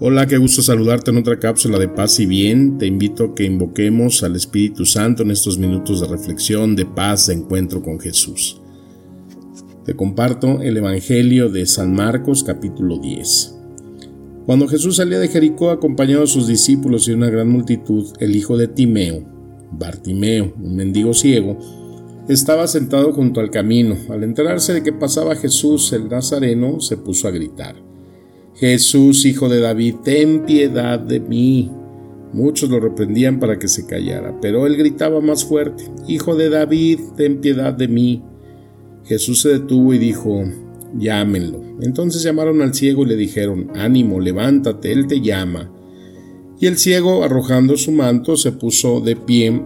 Hola, qué gusto saludarte en otra cápsula de paz y bien. Te invito a que invoquemos al Espíritu Santo en estos minutos de reflexión, de paz, de encuentro con Jesús. Te comparto el Evangelio de San Marcos capítulo 10. Cuando Jesús salía de Jericó acompañado de sus discípulos y una gran multitud, el hijo de Timeo, Bartimeo, un mendigo ciego, estaba sentado junto al camino. Al enterarse de que pasaba Jesús el Nazareno, se puso a gritar. Jesús, hijo de David, ten piedad de mí. Muchos lo reprendían para que se callara, pero él gritaba más fuerte, Hijo de David, ten piedad de mí. Jesús se detuvo y dijo, Llámenlo. Entonces llamaron al ciego y le dijeron, Ánimo, levántate, él te llama. Y el ciego, arrojando su manto, se puso de pie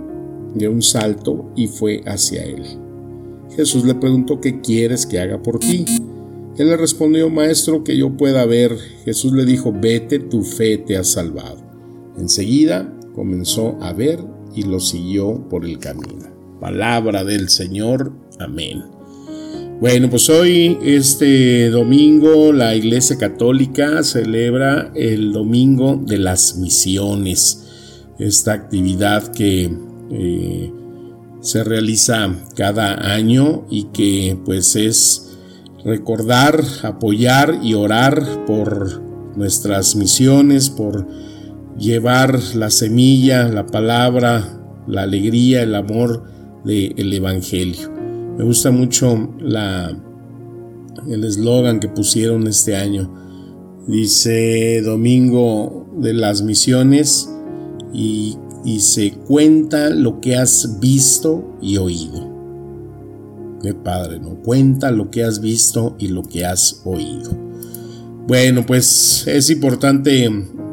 de un salto y fue hacia él. Jesús le preguntó, ¿qué quieres que haga por ti? Él le respondió, Maestro, que yo pueda ver. Jesús le dijo, Vete, tu fe te ha salvado. Enseguida comenzó a ver y lo siguió por el camino. Palabra del Señor. Amén. Bueno, pues hoy, este domingo, la Iglesia Católica celebra el Domingo de las Misiones. Esta actividad que eh, se realiza cada año y que pues es recordar, apoyar y orar por nuestras misiones, por llevar la semilla, la palabra, la alegría, el amor del Evangelio. Me gusta mucho la, el eslogan que pusieron este año. Dice Domingo de las Misiones y, y se cuenta lo que has visto y oído. Qué padre, ¿no? Cuenta lo que has visto y lo que has oído. Bueno, pues es importante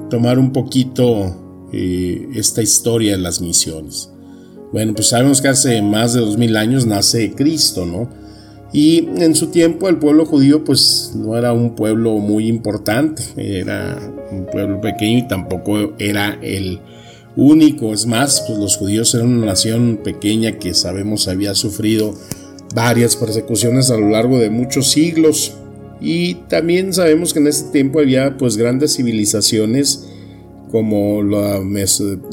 tomar un poquito eh, esta historia de las misiones. Bueno, pues sabemos que hace más de dos mil años nace Cristo, ¿no? Y en su tiempo el pueblo judío pues no era un pueblo muy importante, era un pueblo pequeño y tampoco era el único. Es más, pues los judíos eran una nación pequeña que sabemos había sufrido varias persecuciones a lo largo de muchos siglos y también sabemos que en ese tiempo había pues grandes civilizaciones como la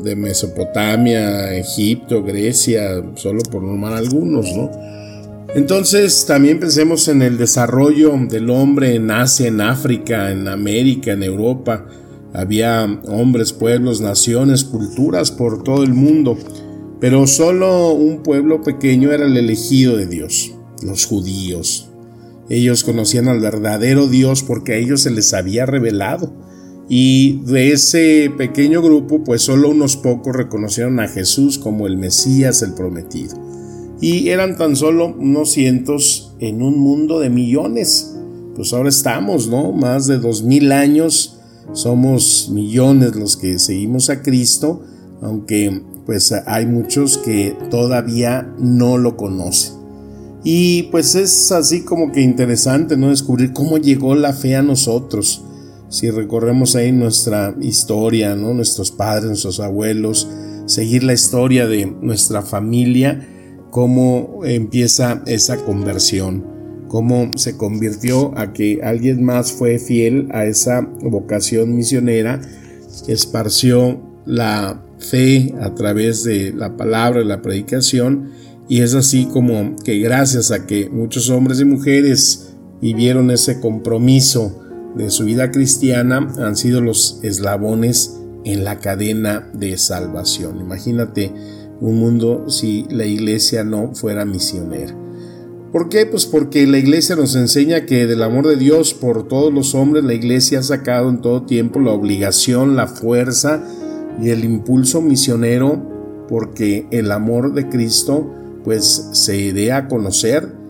de Mesopotamia, Egipto, Grecia, solo por nombrar algunos, ¿no? Entonces también pensemos en el desarrollo del hombre en Asia, en África, en América, en Europa. Había hombres, pueblos, naciones, culturas por todo el mundo. Pero solo un pueblo pequeño era el elegido de Dios, los judíos. Ellos conocían al verdadero Dios porque a ellos se les había revelado. Y de ese pequeño grupo, pues solo unos pocos reconocieron a Jesús como el Mesías, el prometido. Y eran tan solo unos cientos en un mundo de millones. Pues ahora estamos, ¿no? Más de dos mil años. Somos millones los que seguimos a Cristo, aunque pues hay muchos que todavía no lo conocen. Y pues es así como que interesante, ¿no? Descubrir cómo llegó la fe a nosotros. Si recorremos ahí nuestra historia, ¿no? Nuestros padres, nuestros abuelos, seguir la historia de nuestra familia, cómo empieza esa conversión, cómo se convirtió a que alguien más fue fiel a esa vocación misionera, esparció la fe a través de la palabra y la predicación y es así como que gracias a que muchos hombres y mujeres vivieron ese compromiso de su vida cristiana han sido los eslabones en la cadena de salvación. Imagínate un mundo si la iglesia no fuera misionera. ¿Por qué? Pues porque la iglesia nos enseña que del amor de Dios por todos los hombres, la iglesia ha sacado en todo tiempo la obligación, la fuerza y el impulso misionero porque el amor de Cristo pues se dé a conocer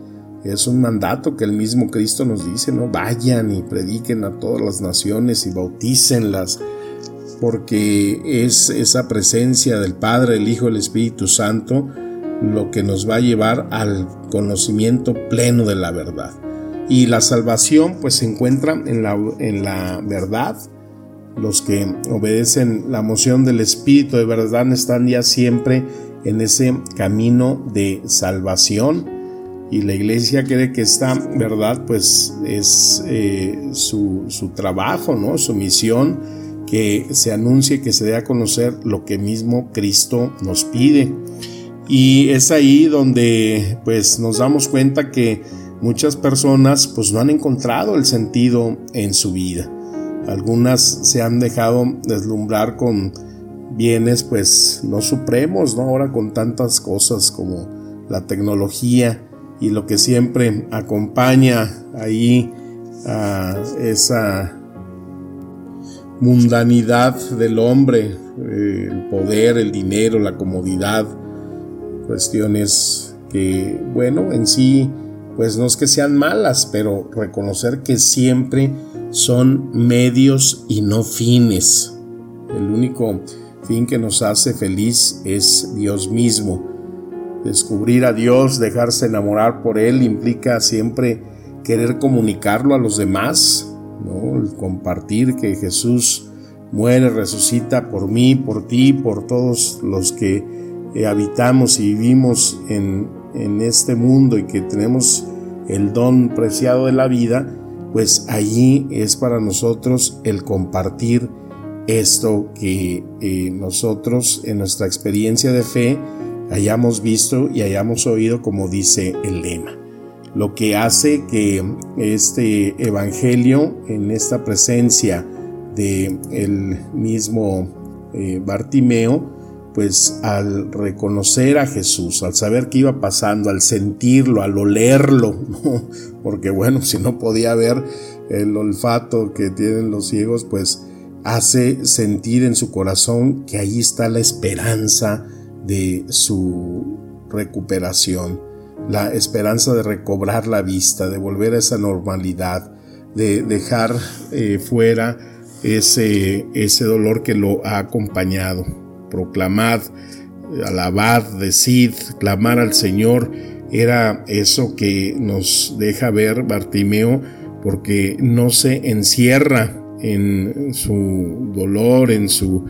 es un mandato que el mismo Cristo nos dice, ¿no? Vayan y prediquen a todas las naciones y bautícenlas, porque es esa presencia del Padre, el Hijo, el Espíritu Santo lo que nos va a llevar al conocimiento pleno de la verdad. Y la salvación pues se encuentra en la, en la verdad. Los que obedecen la moción del Espíritu de verdad están ya siempre en ese camino de salvación y la iglesia cree que esta verdad pues es eh, su, trabajo, ¿no? su misión, que se anuncie, que se dé a conocer lo que mismo Cristo nos pide. Y es ahí donde pues nos damos cuenta que muchas personas pues no han encontrado el sentido en su vida. Algunas se han dejado deslumbrar con bienes pues no supremos, ¿no? Ahora con tantas cosas como la tecnología, y lo que siempre acompaña ahí a esa mundanidad del hombre, eh, el poder, el dinero, la comodidad, cuestiones que, bueno, en sí, pues no es que sean malas, pero reconocer que siempre son medios y no fines. El único fin que nos hace feliz es Dios mismo Descubrir a Dios, dejarse enamorar por Él, implica siempre querer comunicarlo a los demás, ¿no? compartir que Jesús muere, resucita por mí, por ti, por todos los que eh, habitamos y vivimos en este mundo y que tenemos el don preciado de la vida, pues allí es para nosotros el compartir esto que eh, nosotros en nuestra experiencia de fe hayamos visto y hayamos oído como dice el lema. Lo que hace que este evangelio en esta presencia de el mismo eh, Bartimeo, pues al reconocer a Jesús, al saber qué iba pasando, al sentirlo, al olerlo, porque bueno, si no podía ver el olfato que tienen los ciegos, pues hace sentir en su corazón que ahí está la esperanza de su recuperación, la esperanza de recobrar la vista, de volver a esa normalidad, de dejar eh, fuera ese, ese dolor que lo ha acompañado. Proclamad, alabad, decid, clamar al Señor, era eso que nos deja ver Bartimeo, porque no se encierra en su dolor, en su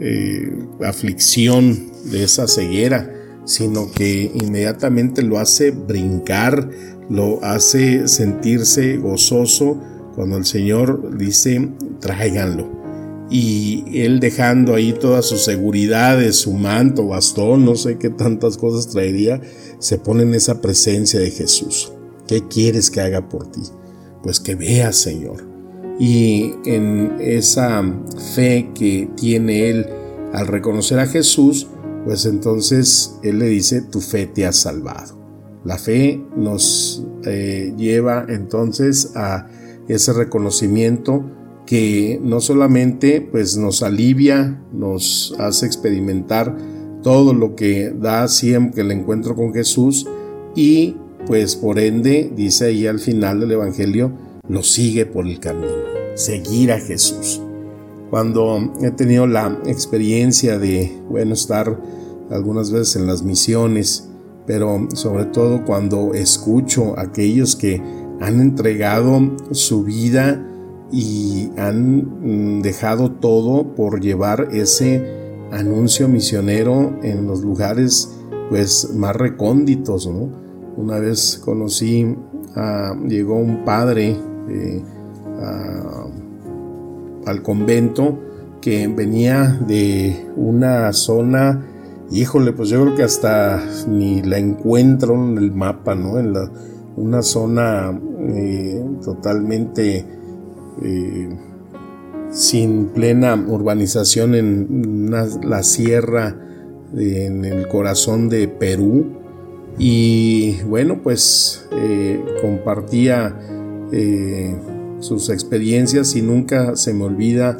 eh, aflicción de esa ceguera, sino que inmediatamente lo hace brincar, lo hace sentirse gozoso cuando el Señor dice, tráiganlo. Y él dejando ahí todas sus seguridades, su manto, bastón, no sé qué tantas cosas traería, se pone en esa presencia de Jesús. ¿Qué quieres que haga por ti? Pues que veas, Señor y en esa fe que tiene él al reconocer a Jesús, pues entonces él le dice, tu fe te ha salvado. La fe nos eh, lleva entonces a ese reconocimiento que no solamente pues nos alivia, nos hace experimentar todo lo que da siempre el encuentro con Jesús y pues por ende dice ahí al final del Evangelio, lo sigue por el camino, seguir a Jesús. Cuando he tenido la experiencia de, bueno, estar algunas veces en las misiones, pero sobre todo cuando escucho a aquellos que han entregado su vida y han mm, dejado todo por llevar ese anuncio misionero en los lugares pues más recónditos, Una vez conocí, a, llegó un padre al convento que venía de una zona, híjole, pues yo creo que hasta ni la encuentro en el mapa, ¿no? En la, una zona eh, totalmente eh, sin plena urbanización en la sierra, en el corazón de Perú. Y bueno, pues eh, compartía eh, sus experiencias y nunca se me olvida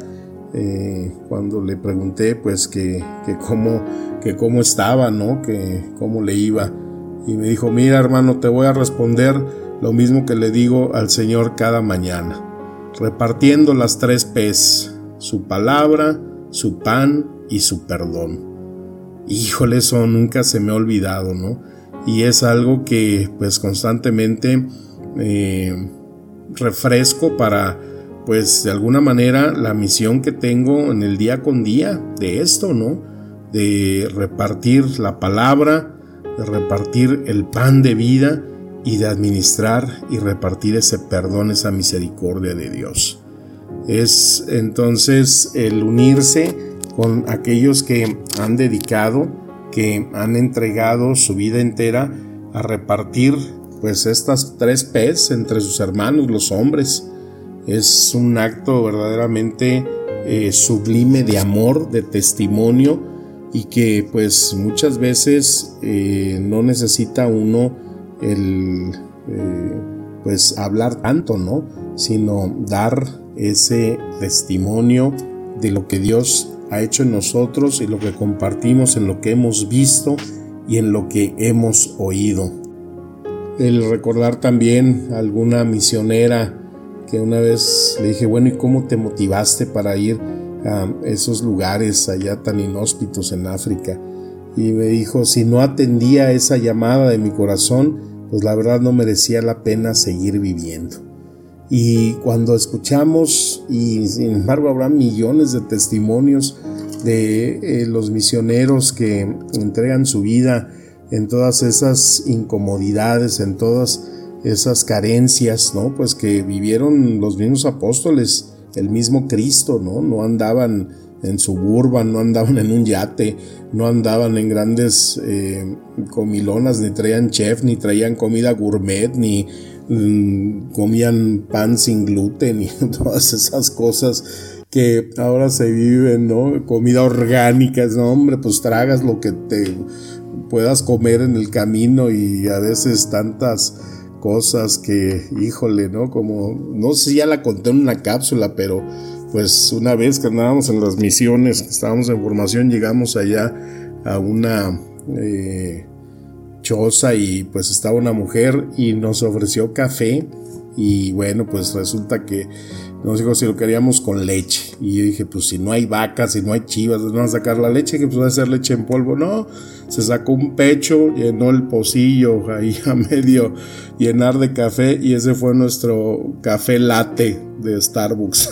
cuando le pregunté pues que, que, cómo, que cómo estaba, ¿no? Que cómo le iba. Y me dijo, mira hermano, te voy a responder lo mismo que le digo al Señor cada mañana, repartiendo las tres P's, su palabra, su pan y su perdón. Híjole, eso nunca se me ha olvidado, ¿no? Y es algo que pues constantemente eh, refresco para pues de alguna manera la misión que tengo en el día con día de esto, ¿no? De repartir la palabra, de repartir el pan de vida y de administrar y repartir ese perdón, esa misericordia de Dios. Es entonces el unirse con aquellos que han dedicado, que han entregado su vida entera a repartir pues estas tres P's entre sus hermanos, los hombres. Es un acto verdaderamente eh, sublime de amor, de testimonio y que pues muchas veces eh, no necesita uno el eh, pues hablar tanto, ¿no? Sino dar ese testimonio de lo que Dios ha hecho en nosotros y lo que compartimos en lo que hemos visto y en lo que hemos oído. El recordar también alguna misionera que una vez le dije, bueno, ¿y cómo te motivaste para ir a esos lugares allá tan inhóspitos en África? Y me dijo, si no atendía esa llamada de mi corazón, pues la verdad no merecía la pena seguir viviendo. Y cuando escuchamos, y sin embargo habrá millones de testimonios de eh, los misioneros que entregan su vida en todas esas incomodidades, en todas esas carencias, ¿no? Pues que vivieron los mismos apóstoles, el mismo Cristo, ¿no? No andaban en suburban, no andaban en un yate, no andaban en grandes eh, comilonas, ni traían chef, ni traían comida gourmet, ni mm, comían pan sin gluten y todas esas cosas que ahora se viven, ¿no? Comida orgánica, no, hombre, pues tragas lo que te puedas comer en el camino y a veces tantas cosas que, híjole, ¿no? Como, no sé si ya la conté en una cápsula, pero pues una vez que andábamos en las misiones, que estábamos en formación, llegamos allá a una eh, choza y pues estaba una mujer y nos ofreció café y bueno, pues resulta que nos dijo si lo queríamos con leche. Y yo dije, pues si no hay vacas, si no hay chivas, ¿nos van a sacar la leche? Que pues va a ser leche en polvo. No, se sacó un pecho, llenó el pocillo ahí a medio llenar de café y ese fue nuestro café latte de Starbucks.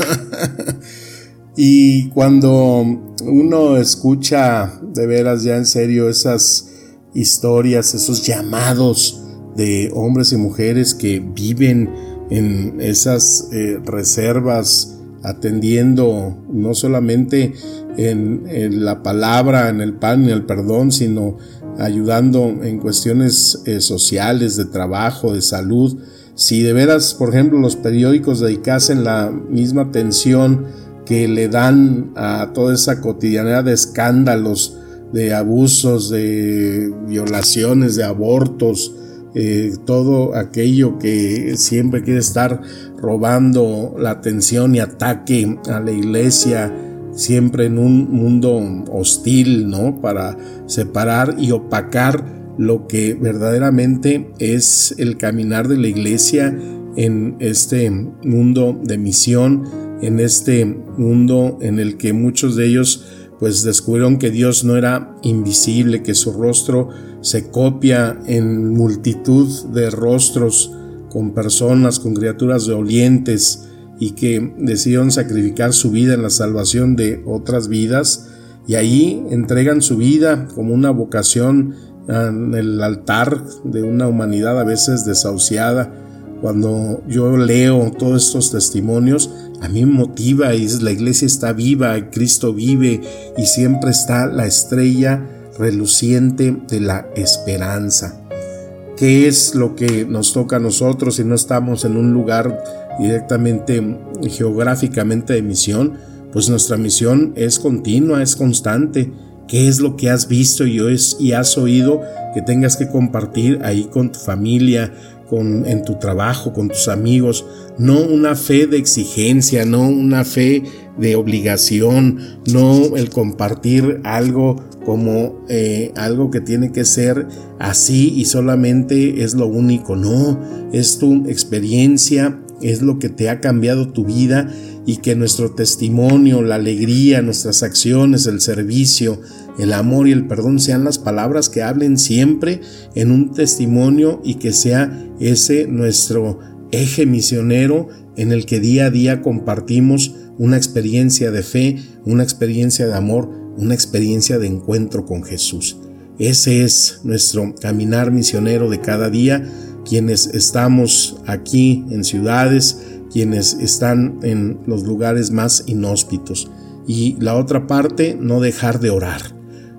y cuando uno escucha de veras ya en serio esas historias, esos llamados de hombres y mujeres que viven en esas eh, reservas, atendiendo no solamente en, la palabra, en el pan, en el perdón, sino ayudando en cuestiones eh, sociales, de trabajo, de salud. Si de veras, por ejemplo, los periódicos dedicasen la misma atención que le dan a toda esa cotidianidad de escándalos, de abusos, de violaciones, de abortos, eh, todo aquello que siempre quiere estar robando la atención y ataque a la iglesia, siempre en un mundo hostil, ¿no? Para separar y opacar lo que verdaderamente es el caminar de la iglesia en este mundo de misión, en este mundo en el que muchos de ellos pues descubrieron que Dios no era invisible, que su rostro se copia en multitud de rostros con personas, con criaturas dolientes y que decidieron sacrificar su vida en la salvación de otras vidas y ahí entregan su vida como una vocación en el altar de una humanidad a veces desahuciada. Cuando yo leo todos estos testimonios, a mí me motiva y la iglesia está viva, Cristo vive y siempre está la estrella reluciente de la esperanza. ¿Qué es lo que nos toca a nosotros si no estamos en un lugar directamente geográficamente de misión? Pues nuestra misión es continua, es constante. ¿Qué es lo que has visto y, has oído que tengas que compartir ahí con tu familia, con, en tu trabajo, con tus amigos, no una fe de exigencia, no una fe de obligación, no el compartir algo como eh, algo que tiene que ser así y solamente es lo único, no, es tu experiencia, es lo que te ha cambiado tu vida y que nuestro testimonio, la alegría, nuestras acciones, el servicio, el amor y el perdón sean las palabras que hablen siempre en un testimonio y que sea ese nuestro eje misionero en el que día a día compartimos una experiencia de fe, una experiencia de amor, una experiencia de encuentro con Jesús. Ese es nuestro caminar misionero de cada día, quienes estamos aquí en ciudades, quienes están en los lugares más inhóspitos. Y la otra parte, no dejar de orar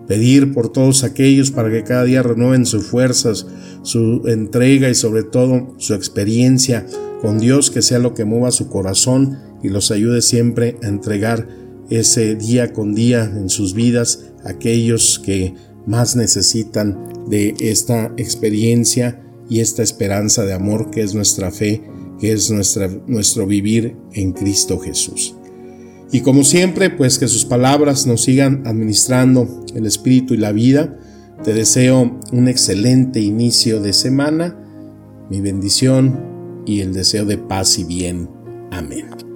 pedir por todos aquellos para que cada día renueven sus fuerzas, su entrega y sobre todo su experiencia con Dios, que sea lo que mueva su corazón y los ayude siempre a entregar ese día con día en sus vidas aquellos que más necesitan de esta experiencia y esta esperanza de amor que es nuestra fe, que es nuestro vivir en Cristo Jesús. Y como siempre, pues que sus palabras nos sigan administrando el espíritu y la vida. Te deseo un excelente inicio de semana, mi bendición y el deseo de paz y bien. Amén.